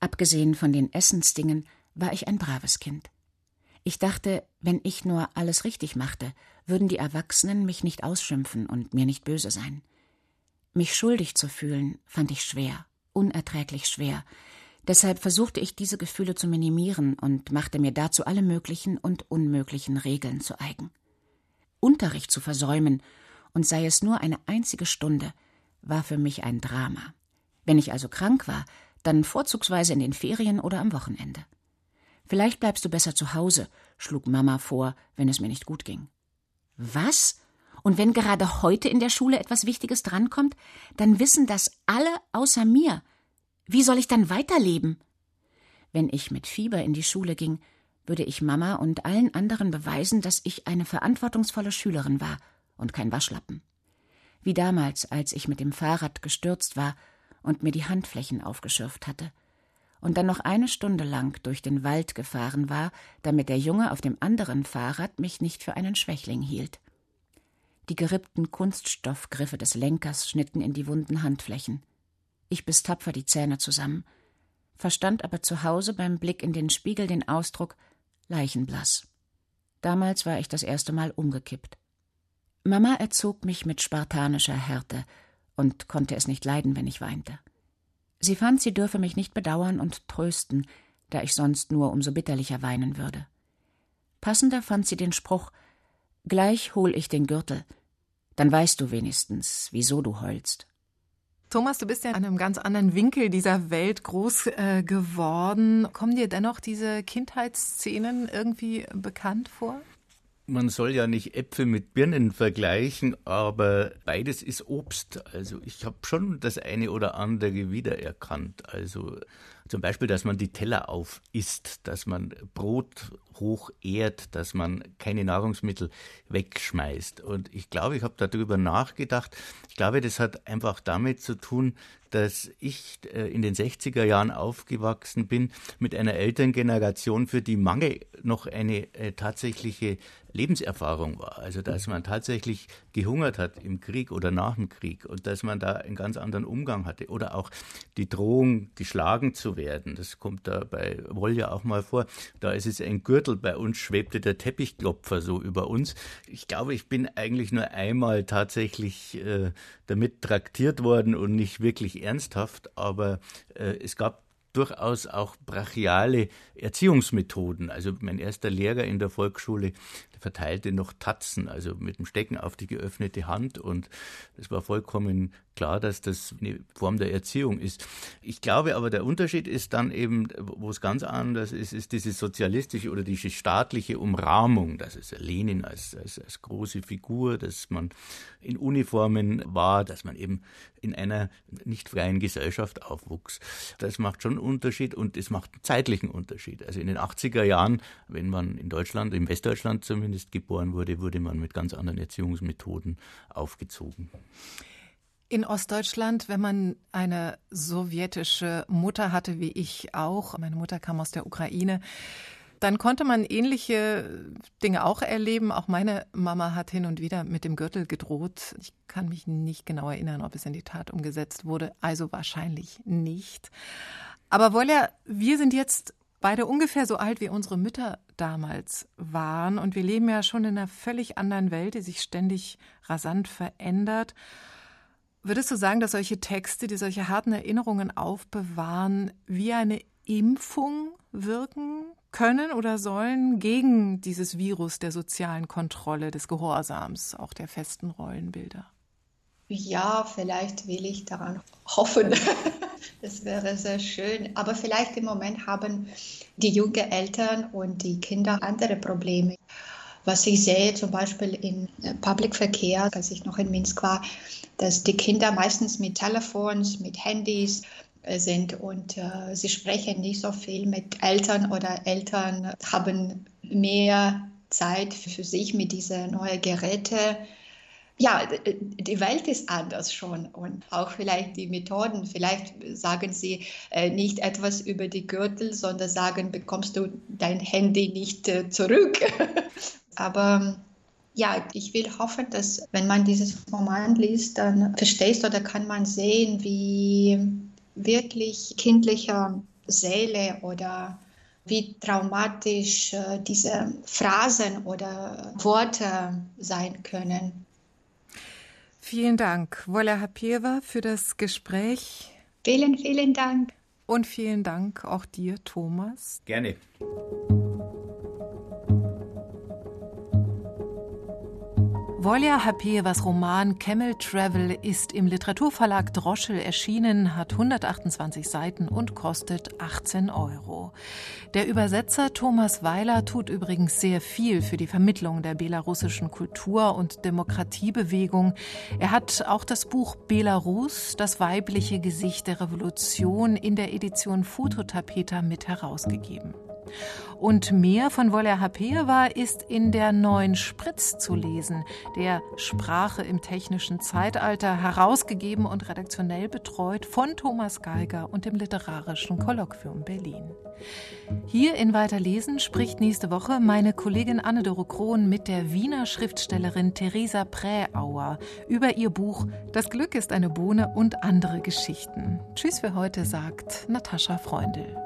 Abgesehen von den Essensdingen war ich ein braves Kind. Ich dachte, wenn ich nur alles richtig machte, würden die Erwachsenen mich nicht ausschimpfen und mir nicht böse sein. Mich schuldig zu fühlen, fand ich schwer unerträglich schwer. Deshalb versuchte ich diese Gefühle zu minimieren und machte mir dazu alle möglichen und unmöglichen Regeln zu eigen. Unterricht zu versäumen, und sei es nur eine einzige Stunde, war für mich ein Drama. Wenn ich also krank war, dann vorzugsweise in den Ferien oder am Wochenende. Vielleicht bleibst du besser zu Hause, schlug Mama vor, wenn es mir nicht gut ging. Was? Und wenn gerade heute in der Schule etwas Wichtiges drankommt, dann wissen das alle außer mir. Wie soll ich dann weiterleben? Wenn ich mit Fieber in die Schule ging, würde ich Mama und allen anderen beweisen, dass ich eine verantwortungsvolle Schülerin war und kein Waschlappen. Wie damals, als ich mit dem Fahrrad gestürzt war und mir die Handflächen aufgeschürft hatte und dann noch eine Stunde lang durch den Wald gefahren war, damit der Junge auf dem anderen Fahrrad mich nicht für einen Schwächling hielt. Die gerippten Kunststoffgriffe des Lenkers schnitten in die wunden Handflächen. Ich biss tapfer die Zähne zusammen, verstand aber zu Hause beim Blick in den Spiegel den Ausdruck leichenblass. Damals war ich das erste Mal umgekippt. Mama erzog mich mit spartanischer Härte und konnte es nicht leiden, wenn ich weinte. Sie fand, sie dürfe mich nicht bedauern und trösten, da ich sonst nur umso bitterlicher weinen würde. Passender fand sie den Spruch Gleich hol ich den Gürtel, dann weißt du wenigstens, wieso du heulst. Thomas, du bist ja an einem ganz anderen Winkel dieser Welt groß äh, geworden. Kommen dir dennoch diese Kindheitsszenen irgendwie bekannt vor? Man soll ja nicht Äpfel mit Birnen vergleichen, aber beides ist Obst. Also ich habe schon das eine oder andere wiedererkannt. Also zum Beispiel, dass man die Teller aufisst, dass man Brot hoch ehrt, dass man keine Nahrungsmittel wegschmeißt. Und ich glaube, ich habe darüber nachgedacht. Ich glaube, das hat einfach damit zu tun, dass ich äh, in den 60er Jahren aufgewachsen bin mit einer Elterngeneration, für die Mangel noch eine äh, tatsächliche Lebenserfahrung war. Also dass man tatsächlich gehungert hat im Krieg oder nach dem Krieg und dass man da einen ganz anderen Umgang hatte. Oder auch die Drohung, geschlagen zu werden. Das kommt da bei Wolja auch mal vor. Da ist es ein Gürtel. Bei uns schwebte der Teppichklopfer so über uns. Ich glaube, ich bin eigentlich nur einmal tatsächlich äh, damit traktiert worden und nicht wirklich ernsthaft, aber äh, es gab durchaus auch brachiale Erziehungsmethoden. Also mein erster Lehrer in der Volksschule, verteilte noch Tatzen, also mit dem Stecken auf die geöffnete Hand. Und es war vollkommen klar, dass das eine Form der Erziehung ist. Ich glaube aber, der Unterschied ist dann eben, wo es ganz anders ist, ist diese sozialistische oder diese staatliche Umrahmung. Das ist Lenin als, als, als große Figur, dass man in Uniformen war, dass man eben in einer nicht freien Gesellschaft aufwuchs. Das macht schon einen Unterschied und es macht einen zeitlichen Unterschied. Also in den 80er Jahren, wenn man in Deutschland, in Westdeutschland zumindest, zumindest geboren wurde, wurde man mit ganz anderen Erziehungsmethoden aufgezogen. In Ostdeutschland, wenn man eine sowjetische Mutter hatte, wie ich auch, meine Mutter kam aus der Ukraine, dann konnte man ähnliche Dinge auch erleben. Auch meine Mama hat hin und wieder mit dem Gürtel gedroht. Ich kann mich nicht genau erinnern, ob es in die Tat umgesetzt wurde. Also wahrscheinlich nicht. Aber Wolja, wir sind jetzt beide ungefähr so alt wie unsere Mütter damals waren. Und wir leben ja schon in einer völlig anderen Welt, die sich ständig rasant verändert. Würdest du sagen, dass solche Texte, die solche harten Erinnerungen aufbewahren, wie eine Impfung wirken können oder sollen gegen dieses Virus der sozialen Kontrolle, des Gehorsams, auch der festen Rollenbilder? Ja, vielleicht will ich daran hoffen. Das wäre sehr schön. Aber vielleicht im Moment haben die jungen Eltern und die Kinder andere Probleme. Was ich sehe, zum Beispiel im Public Verkehr, als ich noch in Minsk war, dass die Kinder meistens mit Telefons, mit Handys äh, sind und äh, sie sprechen nicht so viel mit Eltern oder Eltern haben mehr Zeit für sich mit diesen neuen Geräten ja, die Welt ist anders schon und auch vielleicht die Methoden. Vielleicht sagen sie äh, nicht etwas über die Gürtel, sondern sagen, bekommst du dein Handy nicht äh, zurück. Aber ja, ich will hoffen, dass wenn man dieses Roman liest, dann verstehst oder kann man sehen, wie wirklich kindliche Seele oder wie traumatisch äh, diese Phrasen oder Worte sein können. Vielen Dank, Wola Hapieva, für das Gespräch. Vielen, vielen Dank. Und vielen Dank auch dir, Thomas. Gerne. Volja Hapievas Roman Camel Travel ist im Literaturverlag Droschel erschienen, hat 128 Seiten und kostet 18 Euro. Der Übersetzer Thomas Weiler tut übrigens sehr viel für die Vermittlung der belarussischen Kultur und Demokratiebewegung. Er hat auch das Buch Belarus, das weibliche Gesicht der Revolution in der Edition Fototapeta mit herausgegeben. Und mehr von Woller Hapeeva ist in der neuen Spritz zu lesen, der Sprache im technischen Zeitalter, herausgegeben und redaktionell betreut von Thomas Geiger und dem Literarischen Kolloquium Berlin. Hier in Weiterlesen spricht nächste Woche meine Kollegin Anne-Doro Krohn mit der Wiener Schriftstellerin Theresa Präauer über ihr Buch Das Glück ist eine Bohne und andere Geschichten. Tschüss für heute, sagt Natascha Freundl.